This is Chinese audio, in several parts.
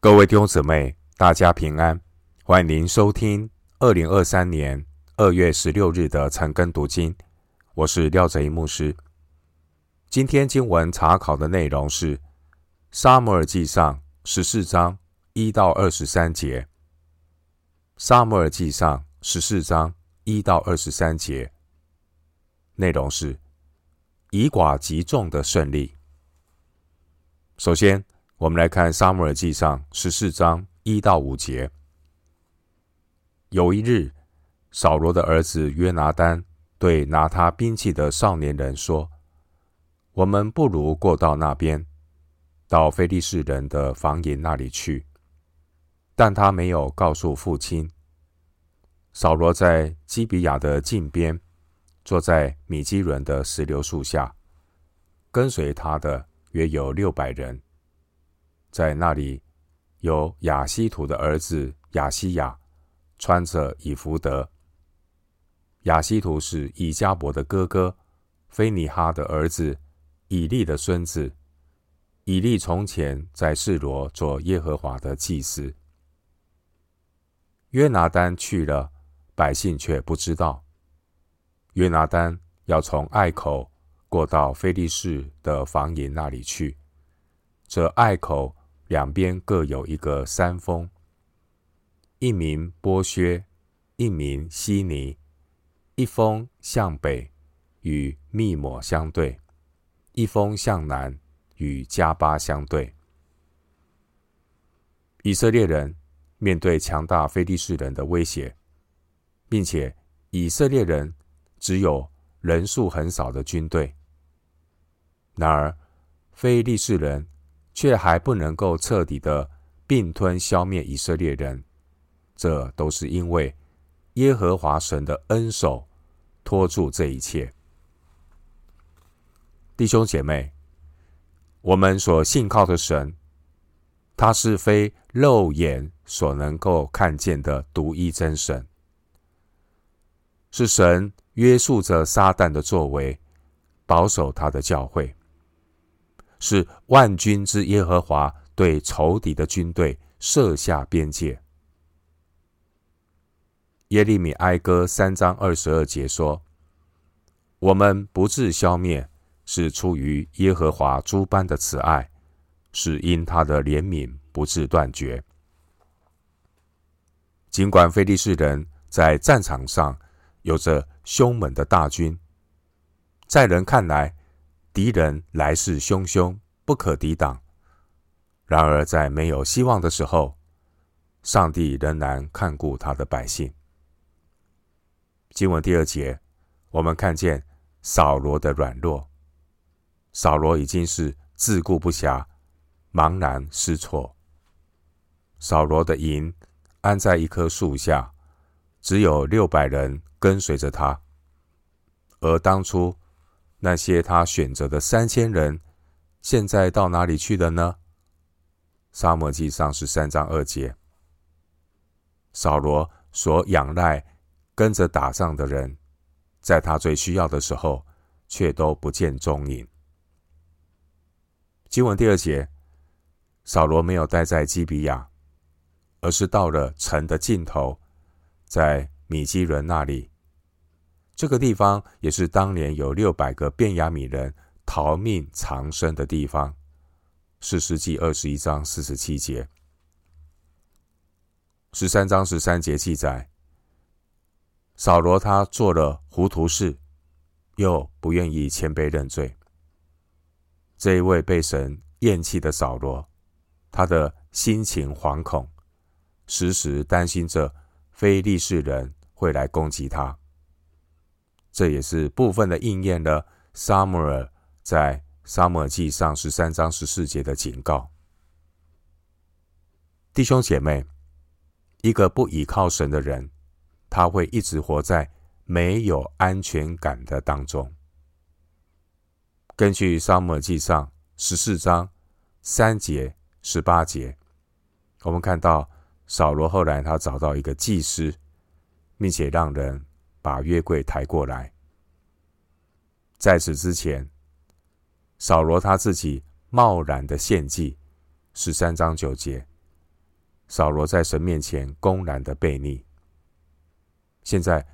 各位弟兄姊妹，大家平安！欢迎您收听二零二三年二月十六日的晨更读经。我是廖哲一牧师。今天经文查考的内容是《撒母耳记上》十四章一到二十三节。《撒母耳记上》十四章一到二十三节内容是以寡击众的胜利。首先，我们来看《撒母耳记上》十四章一到五节。有一日，扫罗的儿子约拿单对拿他兵器的少年人说：“我们不如过到那边，到非利士人的房营那里去。”但他没有告诉父亲。扫罗在基比亚的近边，坐在米基伦的石榴树下，跟随他的约有六百人。在那里，有亚希图的儿子亚西亚，穿着以弗得。亚希图是以迦伯的哥哥，菲尼哈的儿子，以利的孙子。以利从前在示罗做耶和华的祭司。约拿单去了，百姓却不知道。约拿单要从隘口过到非利士的防营那里去，这隘口。两边各有一个山峰，一名波薛，一名西尼，一峰向北与密抹相对，一峰向南与迦巴相对。以色列人面对强大非利士人的威胁，并且以色列人只有人数很少的军队，然而非利士人。却还不能够彻底的并吞消灭以色列人，这都是因为耶和华神的恩手托住这一切。弟兄姐妹，我们所信靠的神，他是非肉眼所能够看见的独一真神，是神约束着撒旦的作为，保守他的教会。是万军之耶和华对仇敌的军队设下边界。耶利米哀歌三章二十二节说：“我们不致消灭，是出于耶和华诸般的慈爱，是因他的怜悯不致断绝。”尽管菲利士人在战场上有着凶猛的大军，在人看来，敌人来势汹汹，不可抵挡。然而，在没有希望的时候，上帝仍然看顾他的百姓。经文第二节，我们看见扫罗的软弱。扫罗已经是自顾不暇，茫然失措。扫罗的营安在一棵树下，只有六百人跟随着他，而当初。那些他选择的三千人，现在到哪里去了呢？撒母耳记上是三章二节，扫罗所仰赖、跟着打仗的人，在他最需要的时候，却都不见踪影。经文第二节，扫罗没有待在基比亚，而是到了城的尽头，在米基伦那里。这个地方也是当年有六百个便雅米人逃命藏身的地方。士师记二十一章四十七节，十三章十三节记载，扫罗他做了糊涂事，又不愿意谦卑认罪。这一位被神厌弃的扫罗，他的心情惶恐，时时担心着非利士人会来攻击他。这也是部分的应验了撒母耳在撒母耳记上十三章十四节的警告。弟兄姐妹，一个不倚靠神的人，他会一直活在没有安全感的当中。根据撒母耳记上十四章三节、十八节，我们看到扫罗后来他找到一个祭司，并且让人。把约柜抬过来。在此之前，扫罗他自己贸然的献祭，十三章九节，扫罗在神面前公然的悖逆。现在，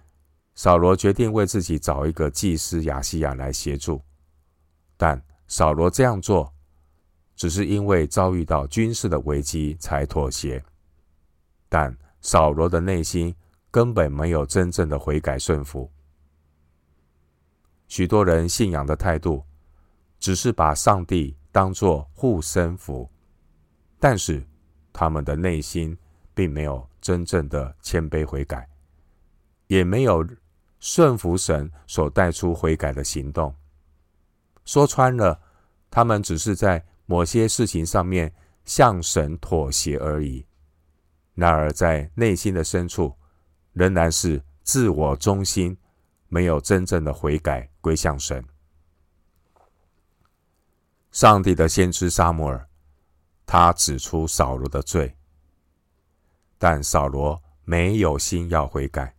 扫罗决定为自己找一个祭司亚西亚来协助，但扫罗这样做，只是因为遭遇到军事的危机才妥协。但扫罗的内心根本没有真正的悔改顺服。许多人信仰的态度，只是把上帝当作护身符，但是他们的内心并没有真正的谦卑悔改，也没有顺服神所带出悔改的行动。说穿了，他们只是在某些事情上面向神妥协而已。然而，在内心的深处，仍然是自我中心，没有真正的悔改归向神。上帝的先知撒母耳，他指出扫罗的罪，但扫罗没有心要悔改。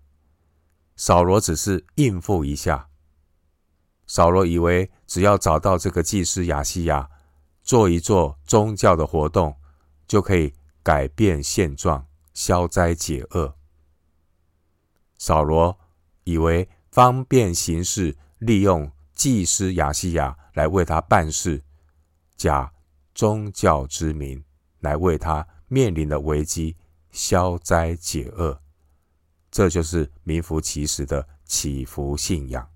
扫罗只是应付一下。扫罗以为只要找到这个祭司亚西亚，做一做宗教的活动，就可以改变现状、消灾解厄。扫罗以为方便行事，利用祭司亚西亚来为他办事。假宗教之名来为他面临的危机消灾解厄，这就是名副其实的祈福信仰。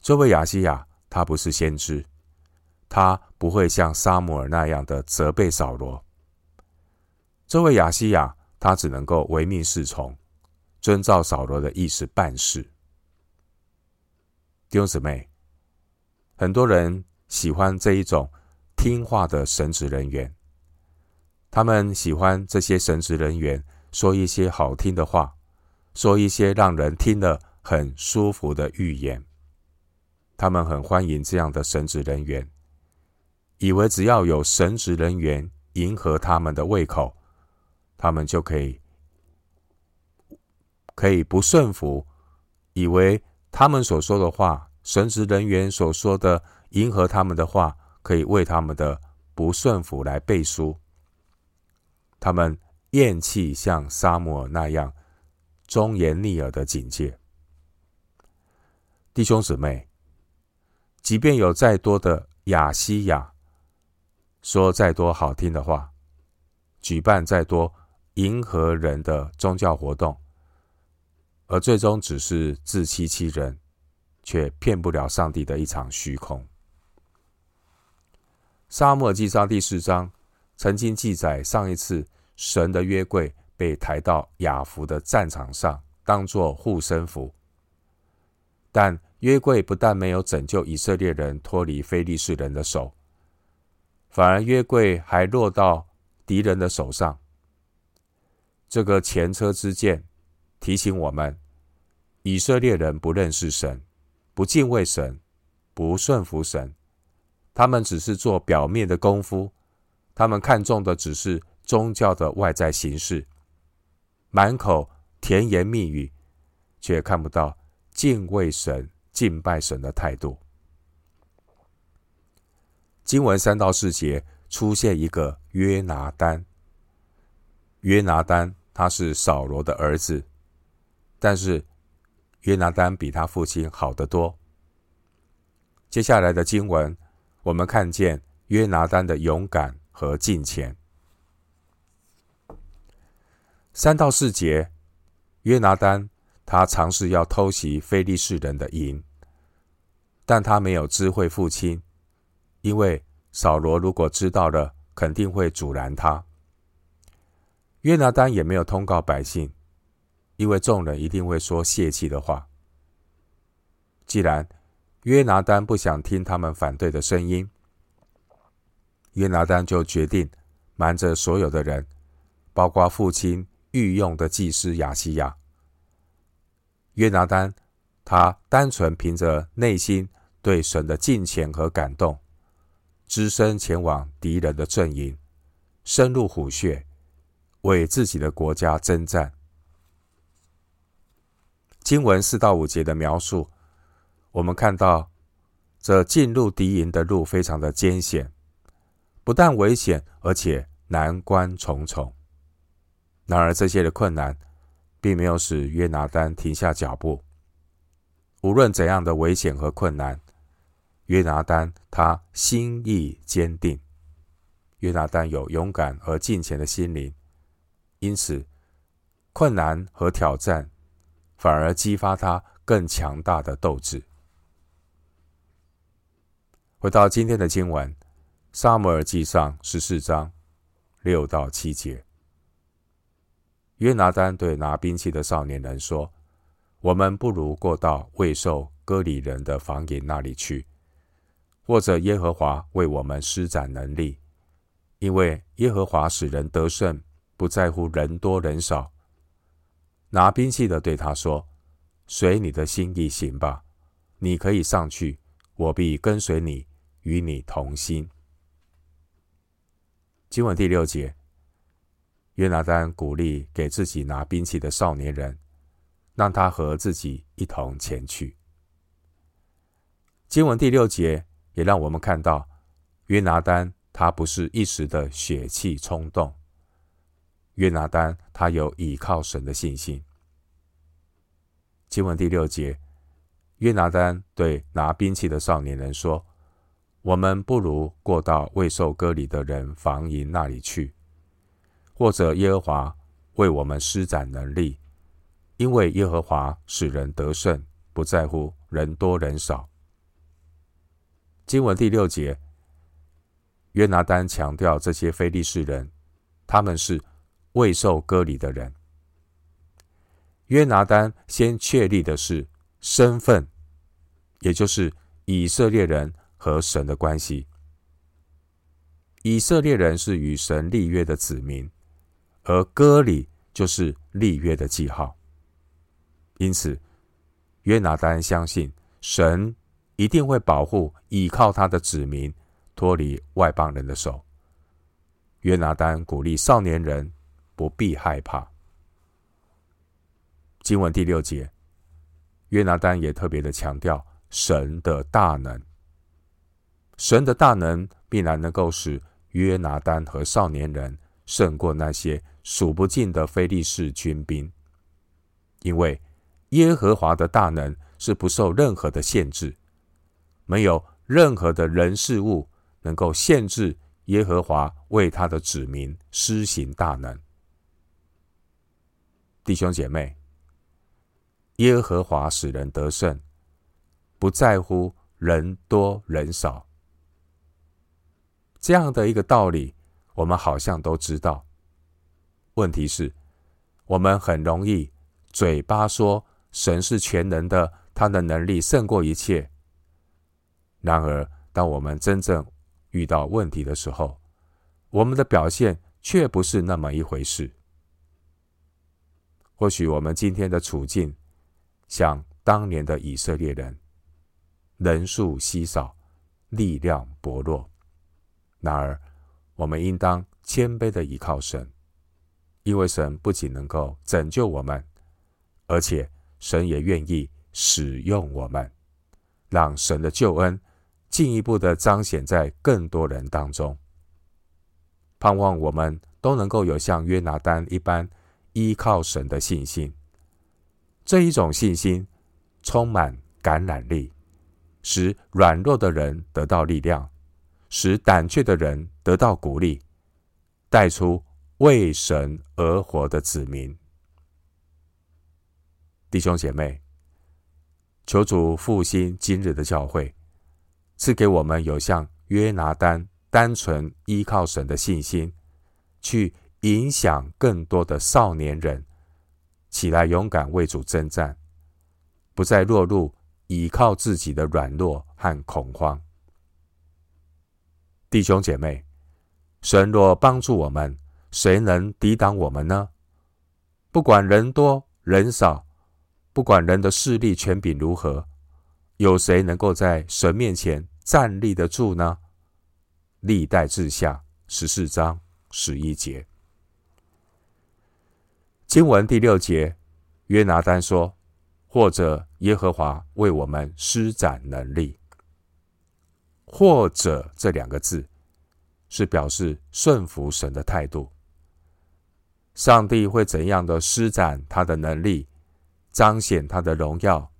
这位亚西亚，他不是先知，他不会像撒母耳那样的责备扫罗。这位亚西亚，他只能够唯命是从，遵照扫罗的意思办事。弟兄姊妹，很多人。喜欢这一种听话的神职人员，他们喜欢这些神职人员说一些好听的话，说一些让人听了很舒服的预言。他们很欢迎这样的神职人员，以为只要有神职人员迎合他们的胃口，他们就可以可以不顺服，以为他们所说的话，神职人员所说的。迎合他们的话，可以为他们的不顺服来背书。他们厌弃像撒母耳那样忠言逆耳的警戒。弟兄姊妹，即便有再多的亚西亚，说再多好听的话，举办再多迎合人的宗教活动，而最终只是自欺欺人，却骗不了上帝的一场虚空。撒母耳记上第四章曾经记载，上一次神的约柜被抬到亚弗的战场上，当作护身符。但约柜不但没有拯救以色列人脱离非利士人的手，反而约柜还落到敌人的手上。这个前车之鉴提醒我们：以色列人不认识神，不敬畏神，不顺服神。他们只是做表面的功夫，他们看重的只是宗教的外在形式，满口甜言蜜语，却看不到敬畏神、敬拜神的态度。经文三到四节出现一个约拿单，约拿单他是扫罗的儿子，但是约拿单比他父亲好得多。接下来的经文。我们看见约拿单的勇敢和敬虔。三到四节，约拿单他尝试要偷袭非利士人的营，但他没有知会父亲，因为扫罗如果知道了，肯定会阻拦他。约拿单也没有通告百姓，因为众人一定会说泄气的话。既然约拿单不想听他们反对的声音，约拿单就决定瞒着所有的人，包括父亲御用的祭司亚西亚。约拿单他单纯凭着内心对神的敬虔和感动，只身前往敌人的阵营，深入虎穴，为自己的国家征战。经文四到五节的描述。我们看到，这进入敌营的路非常的艰险，不但危险，而且难关重重。然而，这些的困难并没有使约拿单停下脚步。无论怎样的危险和困难，约拿单他心意坚定。约拿单有勇敢而敬虔的心灵，因此困难和挑战反而激发他更强大的斗志。回到今天的经文，《撒母耳记上》十四章六到七节，约拿单对拿兵器的少年人说。我们不如过到未受割礼人的房营那里去，或者耶和华为我们施展能力，因为耶和华使人得胜，不在乎人多人少。拿兵器的对他说：“随你的心意行吧，你可以上去，我必跟随你，与你同心。”经文第六节，约拿单鼓励给自己拿兵器的少年人。让他和自己一同前去。经文第六节也让我们看到，约拿单他不是一时的血气冲动。约拿单他有倚靠神的信心。经文第六节，约拿单对拿兵器的少年人说：“我们不如过到未受割礼的人房营那里去，或者耶和华为我们施展能力。”因为耶和华使人得胜，不在乎人多人少。经文第六节，约拿单强调这些非利士人，他们是未受割礼的人。约拿单先确立的是身份，也就是以色列人和神的关系。以色列人是与神立约的子民，而割礼就是立约的记号。因此，约拿单相信神一定会保护倚靠他的子民脱离外邦人的手。约拿单鼓励少年人不必害怕。经文第六节，约拿单也特别的强调神的大能。神的大能必然能够使约拿单和少年人胜过那些数不尽的非利士军兵，因为。耶和华的大能是不受任何的限制，没有任何的人事物能够限制耶和华为他的子民施行大能。弟兄姐妹，耶和华使人得胜，不在乎人多人少。这样的一个道理，我们好像都知道。问题是，我们很容易嘴巴说。神是全能的，他的能力胜过一切。然而，当我们真正遇到问题的时候，我们的表现却不是那么一回事。或许我们今天的处境像当年的以色列人，人数稀少，力量薄弱。然而，我们应当谦卑的倚靠神，因为神不仅能够拯救我们，而且。神也愿意使用我们，让神的救恩进一步的彰显在更多人当中。盼望我们都能够有像约拿单一般依靠神的信心。这一种信心充满感染力，使软弱的人得到力量，使胆怯的人得到鼓励，带出为神而活的子民。弟兄姐妹，求主复兴今日的教会，赐给我们有像约拿单单纯依靠神的信心，去影响更多的少年人起来勇敢为主征战，不再落入依靠自己的软弱和恐慌。弟兄姐妹，神若帮助我们，谁能抵挡我们呢？不管人多人少。不管人的势力权柄如何，有谁能够在神面前站立得住呢？历代志下十四章十一节，经文第六节，约拿单说：“或者耶和华为我们施展能力。”或者这两个字，是表示顺服神的态度。上帝会怎样的施展他的能力，彰显他的荣耀，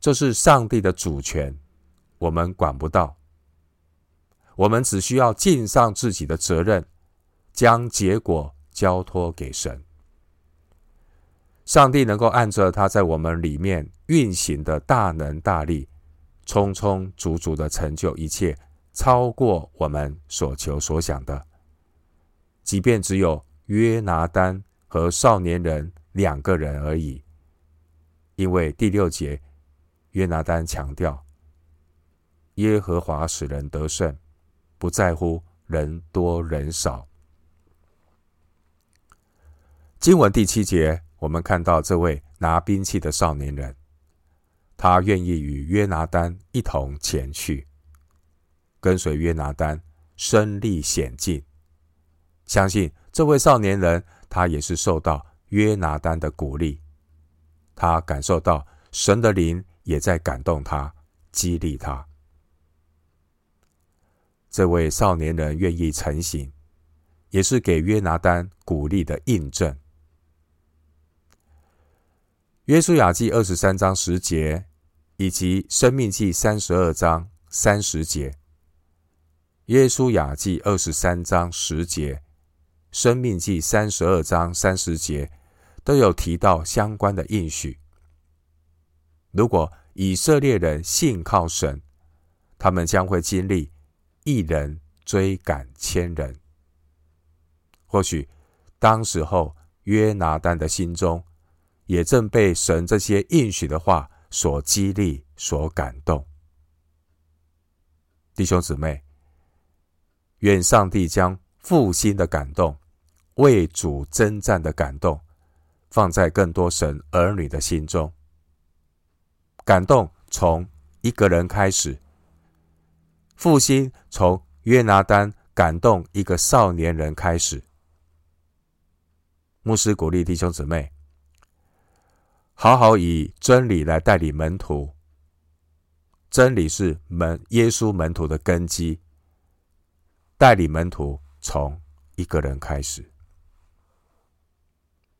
这是上帝的主权，我们管不到。我们只需要尽上自己的责任，将结果交托给神。上帝能够按着他在我们里面运行的大能大力，充充足足的成就一切，超过我们所求所想的。即便只有约拿单和少年人两个人而已，因为第六节，约拿单强调，耶和华使人得胜，不在乎人多人少。经文第七节，我们看到这位拿兵器的少年人，他愿意与约拿单一同前去，跟随约拿单，身历险境。相信这位少年人，他也是受到约拿单的鼓励，他感受到神的灵也在感动他，激励他。这位少年人愿意成行，也是给约拿单鼓励的印证。约书亚记二十三章十节，以及生命记三十二章三十节。约书亚记二十三章十节，生命记三十二章三十节，都有提到相关的应许。如果以色列人信靠神，他们将会经历。一人追赶千人，或许当时候约拿单的心中也正被神这些应许的话所激励、所感动。弟兄姊妹，愿上帝将复兴的感动、为主征战的感动，放在更多神儿女的心中。感动从一个人开始。复兴从约拿单感动一个少年人开始。牧师鼓励弟兄姊妹，好好以真理来带领门徒。真理是门耶稣门徒的根基。带领门徒从一个人开始。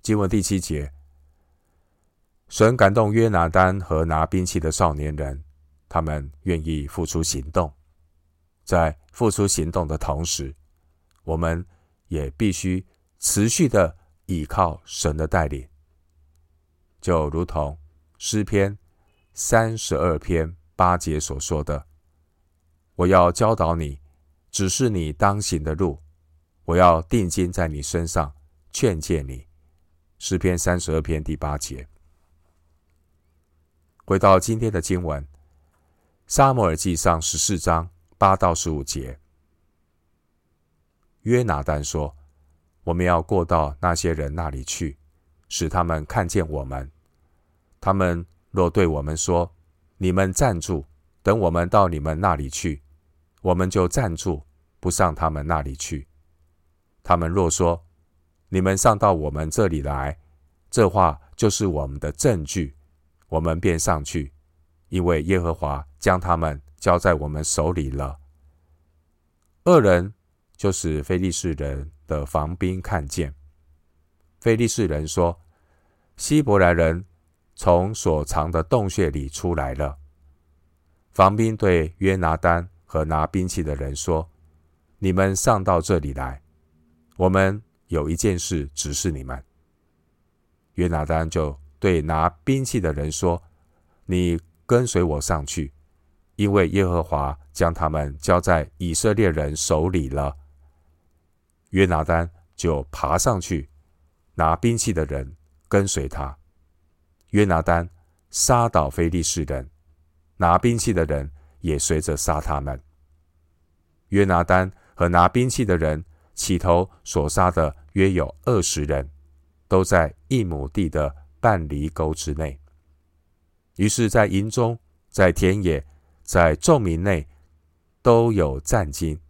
经文第七节，神感动约拿单和拿兵器的少年人，他们愿意付出行动。在付出行动的同时，我们也必须持续的倚靠神的带领，就如同诗篇三十二篇八节所说的：“我要教导你，指示你当行的路；我要定睛在你身上，劝诫你。”诗篇三十二篇第八节。回到今天的经文，《撒母耳记上》十四章。八到十五节，约拿单说：“我们要过到那些人那里去，使他们看见我们。他们若对我们说：‘你们站住，等我们到你们那里去’，我们就站住，不上他们那里去。他们若说：‘你们上到我们这里来’，这话就是我们的证据，我们便上去，因为耶和华将他们。”交在我们手里了。恶人就是非利士人的防兵看见。非利士人说：“希伯来人从所藏的洞穴里出来了。”防兵对约拿单和拿兵器的人说：“你们上到这里来，我们有一件事指示你们。”约拿单就对拿兵器的人说：“你跟随我上去。”因为耶和华将他们交在以色列人手里了，约拿单就爬上去，拿兵器的人跟随他。约拿单杀倒非利士人，拿兵器的人也随着杀他们。约拿单和拿兵器的人起头所杀的约有二十人，都在一亩地的半犁沟之内。于是，在营中，在田野。在众民内都有战惊，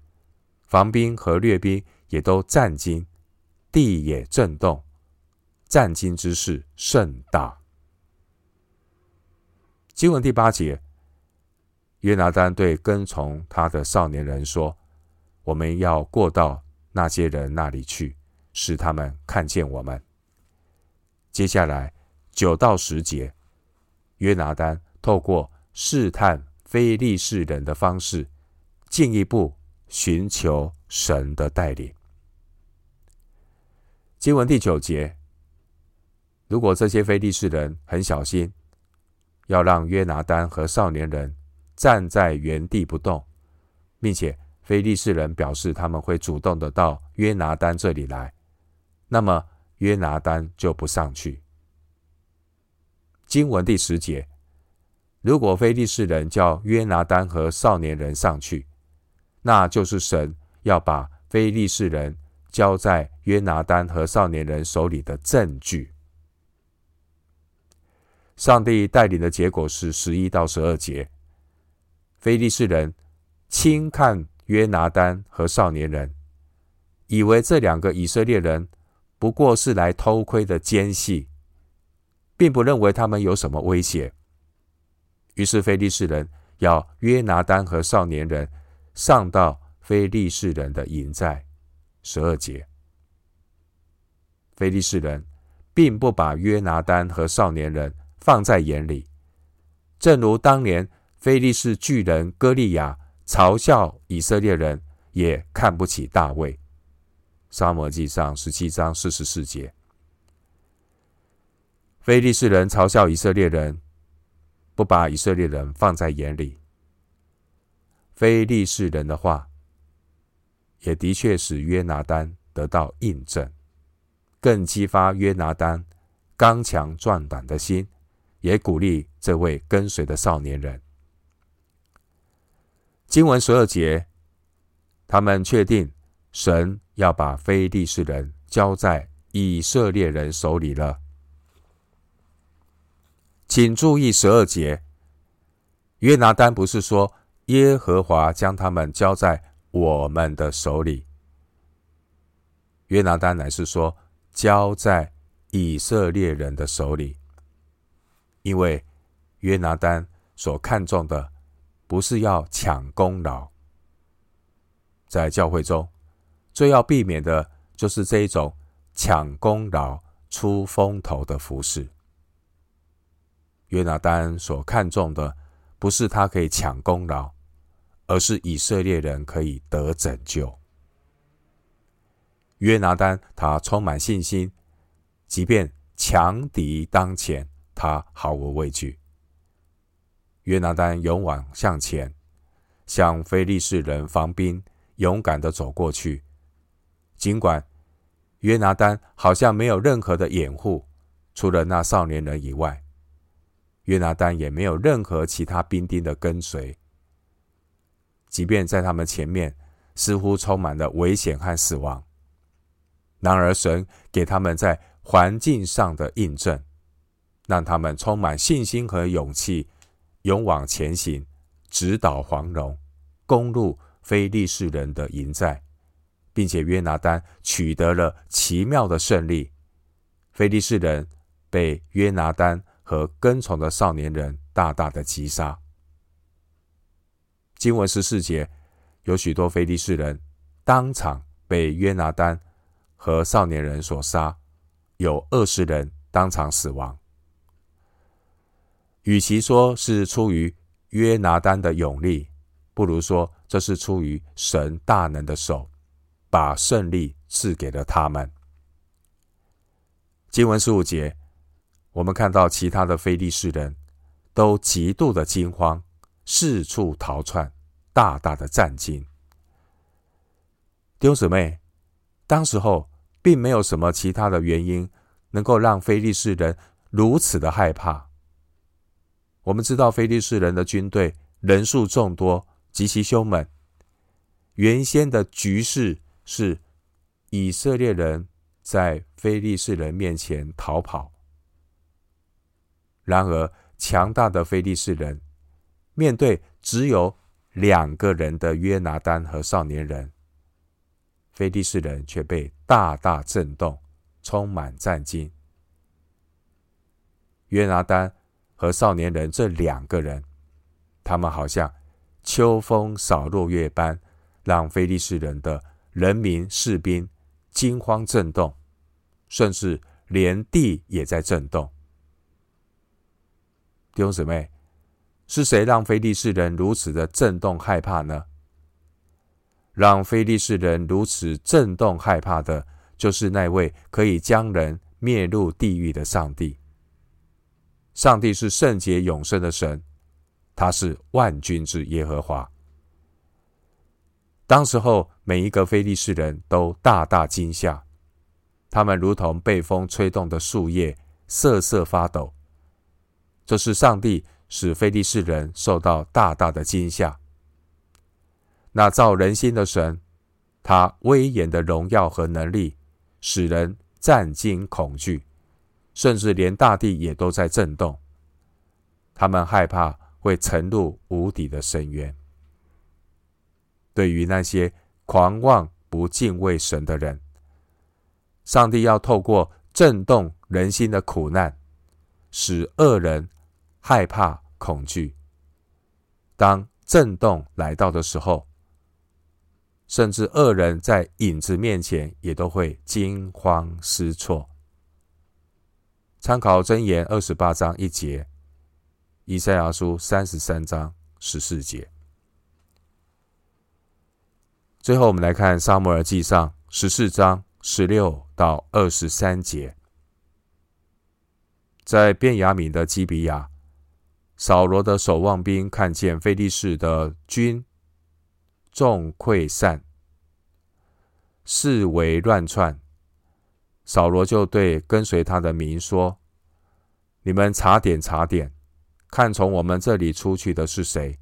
防兵和掠兵也都战惊，地也震动，战惊之势甚大。经文第八节，约拿单对跟从他的少年人说：“我们要过到那些人那里去，使他们看见我们。接下来九到十节，约拿单透过试探非利士人的方式，进一步寻求神的带领。经文第九节，如果这些非利士人很小心，要让约拿单和少年人站在原地不动，并且非利士人表示他们会主动的到约拿单这里来，那么约拿单就不上去。经文第十节，如果非利士人叫约拿单和少年人上去，那就是神要把非利士人交在约拿单和少年人手里的证据。上帝带领的结果是十一到十二节，非利士人轻看约拿单和少年人，以为这两个以色列人不过是来偷窥的奸细。并不认为他们有什么威胁，于是非利士人要约拿单和少年人上到非利士人的营寨。十二节，非利士人并不把约拿单和少年人放在眼里，正如当年非利士巨人歌利亚嘲笑以色列人，也看不起大卫。撒母耳记上十七章四十四节。非利士人嘲笑以色列人，不把以色列人放在眼里。非利士人的话，也的确使约拿单得到印证，更激发约拿单刚强壮胆的心，也鼓励这位跟随的少年人。经文十二节，他们确定神要把非利士人交在以色列人手里了。请注意十二节，约拿单不是说耶和华将他们交在我们的手里，约拿单乃是说交在以色列人的手里，因为约拿单所看重的不是要抢功劳，在教会中最要避免的就是这一种抢功劳、出风头的服饰。约拿单所看重的，不是他可以抢功劳，而是以色列人可以得拯救。约拿单他充满信心，即便强敌当前，他毫无畏惧。约拿单勇往向前，向非利士人防兵勇敢的走过去。尽管约拿单好像没有任何的掩护，除了那少年人以外。约拿单也没有任何其他兵丁的跟随，即便在他们前面似乎充满了危险和死亡，然而神给他们在环境上的印证，让他们充满信心和勇气，勇往前行，直捣黄龙，攻入非利士人的营寨，并且约拿单取得了奇妙的胜利，非利士人被约拿单。和跟从的少年人大大的击杀。经文十四节，有许多非利士人当场被约拿单和少年人所杀，有二十人当场死亡。与其说是出于约拿单的勇力，不如说这是出于神大能的手，把胜利赐给了他们。经文十五节。我们看到其他的非利士人都极度的惊慌，四处逃窜，大大的战惊。弟兄姊妹，当时候并没有什么其他的原因能够让非利士人如此的害怕。我们知道非利士人的军队人数众多，极其凶猛。原先的局势是以色列人在非利士人面前逃跑。然而，强大的非利士人面对只有两个人的约拿单和少年人，非利士人却被大大震动，充满战惊。约拿单和少年人这两个人，他们好像秋风扫落叶般，让菲利士人的人民士兵惊慌震动，甚至连地也在震动。弟兄姊妹，是谁让菲利士人如此的震动害怕呢？让菲利士人如此震动害怕的，就是那位可以将人灭入地狱的上帝。上帝是圣洁永生的神，他是万军之耶和华。当时候，每一个非利士人都大大惊吓，他们如同被风吹动的树叶，瑟瑟发抖。这是上帝使非利士人受到大大的惊吓。那造人心的神，他威严的荣耀和能力，使人战惊恐惧，甚至连大地也都在震动。他们害怕会沉入无底的深渊。对于那些狂妄不敬畏神的人，上帝要透过震动人心的苦难，使恶人害怕恐惧。当震动来到的时候，甚至恶人在影子面前也都会惊慌失措。参考箴言二十八章一节，以赛亚书三十三章十四节。最后，我们来看撒母耳记上十四章十六到二十三节，在便雅悯的基比亚，扫罗的守望兵看见非利士的军。众溃散，四围乱窜。扫罗就对跟随他的民说：“你们查点查点，看从我们这里出去的是谁？”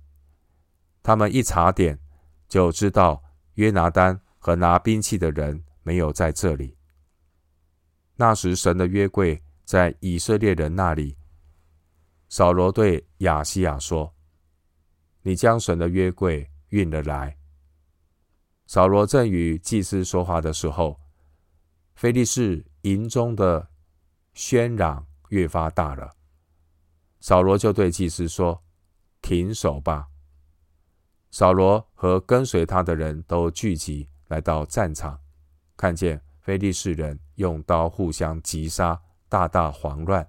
他们一查点，就知道约拿单和拿兵器的人没有在这里。那时，神的约柜在以色列人那里。扫罗对亚西亚说：“你将神的约柜运了来。”扫罗正与祭司说话的时候，非利士营中的喧嚷越发大了。扫罗就对祭司说：“停手吧！”扫罗和跟随他的人都聚集来到战场，看见非利士人用刀互相击杀，大大慌乱。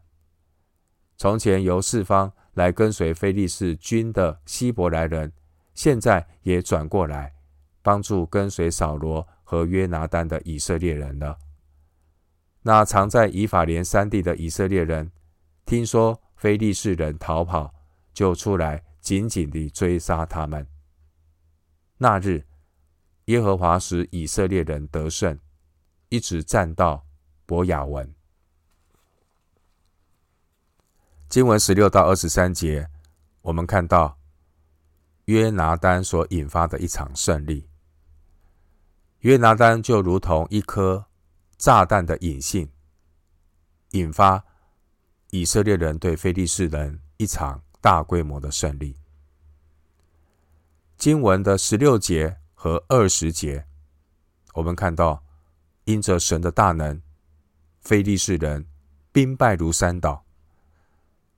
从前由四方来跟随非利士军的希伯来人，现在也转过来。帮助跟随扫罗和约拿单的以色列人了。那藏在以法莲山地的以色列人，听说非利士人逃跑，就出来紧紧地追杀他们。那日，耶和华使以色列人得胜，一直战到伯雅文。经文十六到二十三节，我们看到约拿单所引发的一场胜利。约拿单就如同一颗炸弹的引信，引发以色列人对非利士人一场大规模的胜利。经文的十六节和二十节，我们看到，因着神的大能，非利士人兵败如山倒。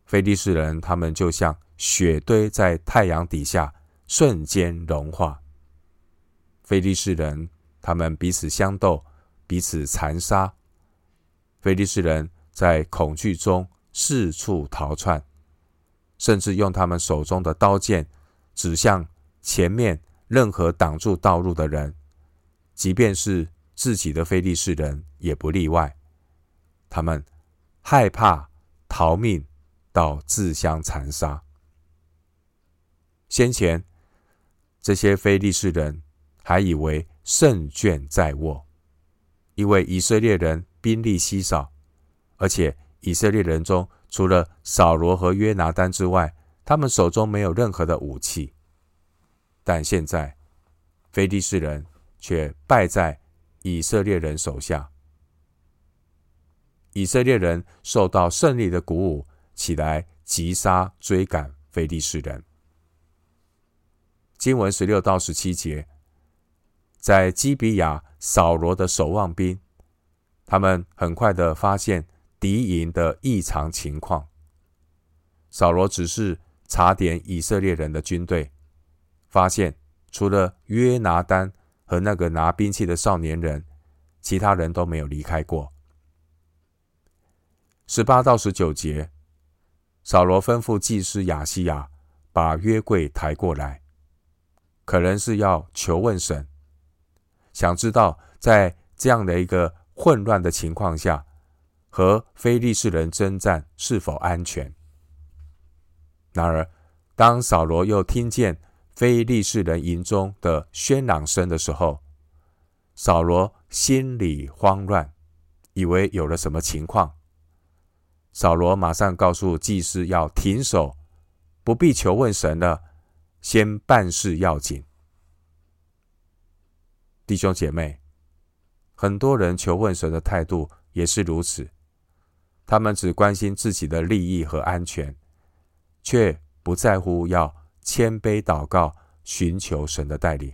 非利士人他们就像雪堆在太阳底下，瞬间融化。非利士人。他们彼此相斗，彼此残杀。非利士人在恐惧中四处逃窜，甚至用他们手中的刀剑指向前面任何挡住道路的人，即便是自己的非利士人也不例外。他们害怕逃命，到自相残杀。先前这些非利士人还以为。胜券在握，因为以色列人兵力稀少，而且以色列人中除了扫罗和约拿单之外，他们手中没有任何的武器。但现在，非利士人却败在以色列人手下。以色列人受到胜利的鼓舞，起来急杀追赶非利士人。经文十六到十七节。在基比亚，扫罗的守望兵，他们很快的发现敌营的异常情况。扫罗只是查点以色列人的军队，发现除了约拿单和那个拿兵器的少年人，其他人都没有离开过。十八到十九节，扫罗吩咐祭司亚西亚把约柜抬过来，可能是要求问神，想知道在这样的一个混乱的情况下，和非利士人征战是否安全。然而，当扫罗又听见非利士人营中的喧嚷声的时候，扫罗心里慌乱，以为有了什么情况。扫罗马上告诉祭司要停手，不必求问神了，先办事要紧。弟兄姐妹，很多人求问神的态度也是如此，他们只关心自己的利益和安全。却不在乎要谦卑祷告，寻求神的带领。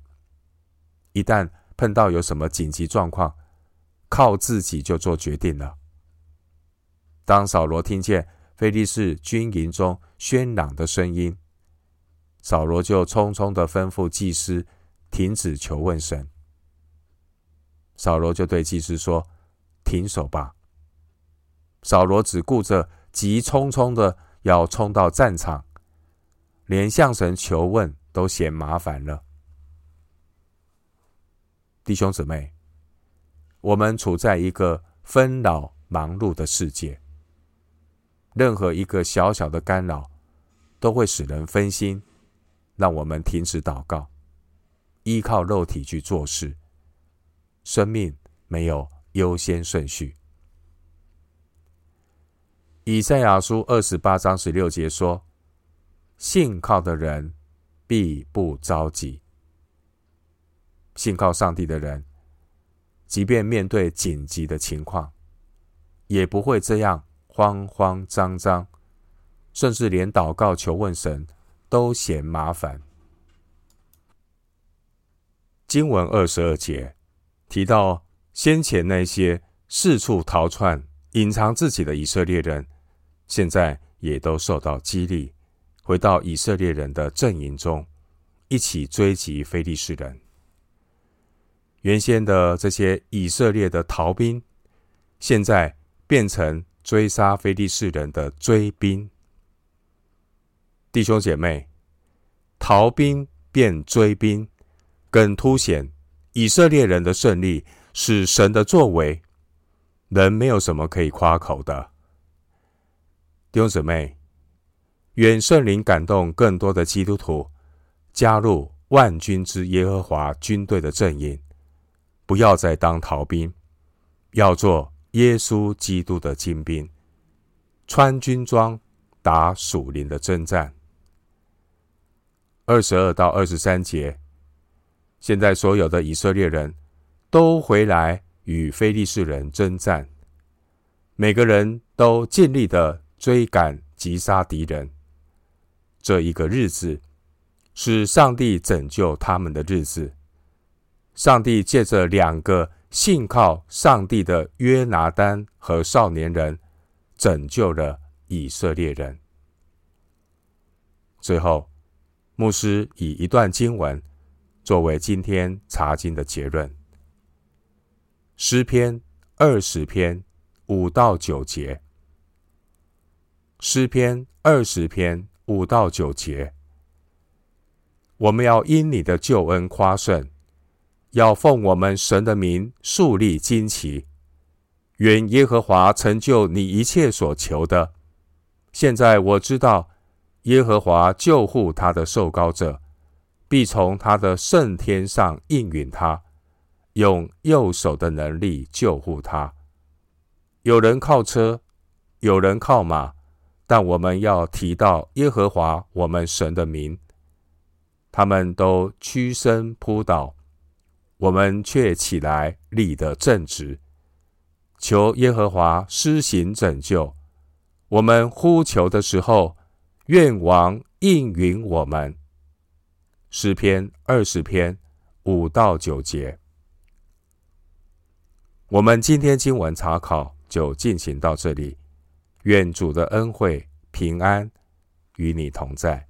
一旦碰到有什么紧急状况，靠自己就做决定了。当扫罗听见非利士军营中喧嚷的声音，扫罗就匆匆地吩咐祭司停止求问神。扫罗就对祭司说：“停手吧。”扫罗只顾着急匆匆的。要冲到战场，连向神求问都嫌麻烦了。弟兄姊妹，我们处在一个纷扰忙碌的世界，任何一个小小的干扰都会使人分心，让我们停止祷告，依靠肉体去做事，生命没有优先顺序。以赛亚书二十八章十六节说：“信靠的人必不着急。信靠上帝的人，即便面对紧急的情况，也不会这样慌慌张张，甚至连祷告求问神都嫌麻烦。”经文二十二节提到，先前那些四处逃窜、隐藏自己的以色列人。现在也都受到激励，回到以色列人的阵营中，一起追击非利士人。原先的这些以色列的逃兵，现在变成追杀非利士人的追兵。弟兄姐妹，逃兵变追兵，更凸显以色列人的胜利是神的作为，人没有什么可以夸口的。弟兄姊妹，愿圣灵感动更多的基督徒加入万军之耶和华军队的阵营，不要再当逃兵，要做耶稣基督的精兵，穿军装打属灵的征战。二十二到二十三节，现在所有的以色列人都回来与非利士人征战，每个人都尽力的。追赶击杀敌人，这一个日子是上帝拯救他们的日子。上帝借着两个信靠上帝的约拿单和少年人，拯救了以色列人。最后，牧师以一段经文作为今天查经的结论：诗篇二十篇五到九节。诗篇二十篇五到九节，我们要因你的救恩夸胜，要奉我们神的名树立旌旗。愿耶和华成就你一切所求的。现在我知道，耶和华救护他的受膏者，必从他的圣天上应允他，用右手的能力救护他。有人靠车，有人靠马。但我们要提到耶和华我们神的名，他们都屈身扑倒，我们却起来立得正直，求耶和华施行拯救。我们呼求的时候，愿王应允我们。诗篇二十篇五到九节，我们今天经文查考就进行到这里。愿主的恩惠平安与你同在。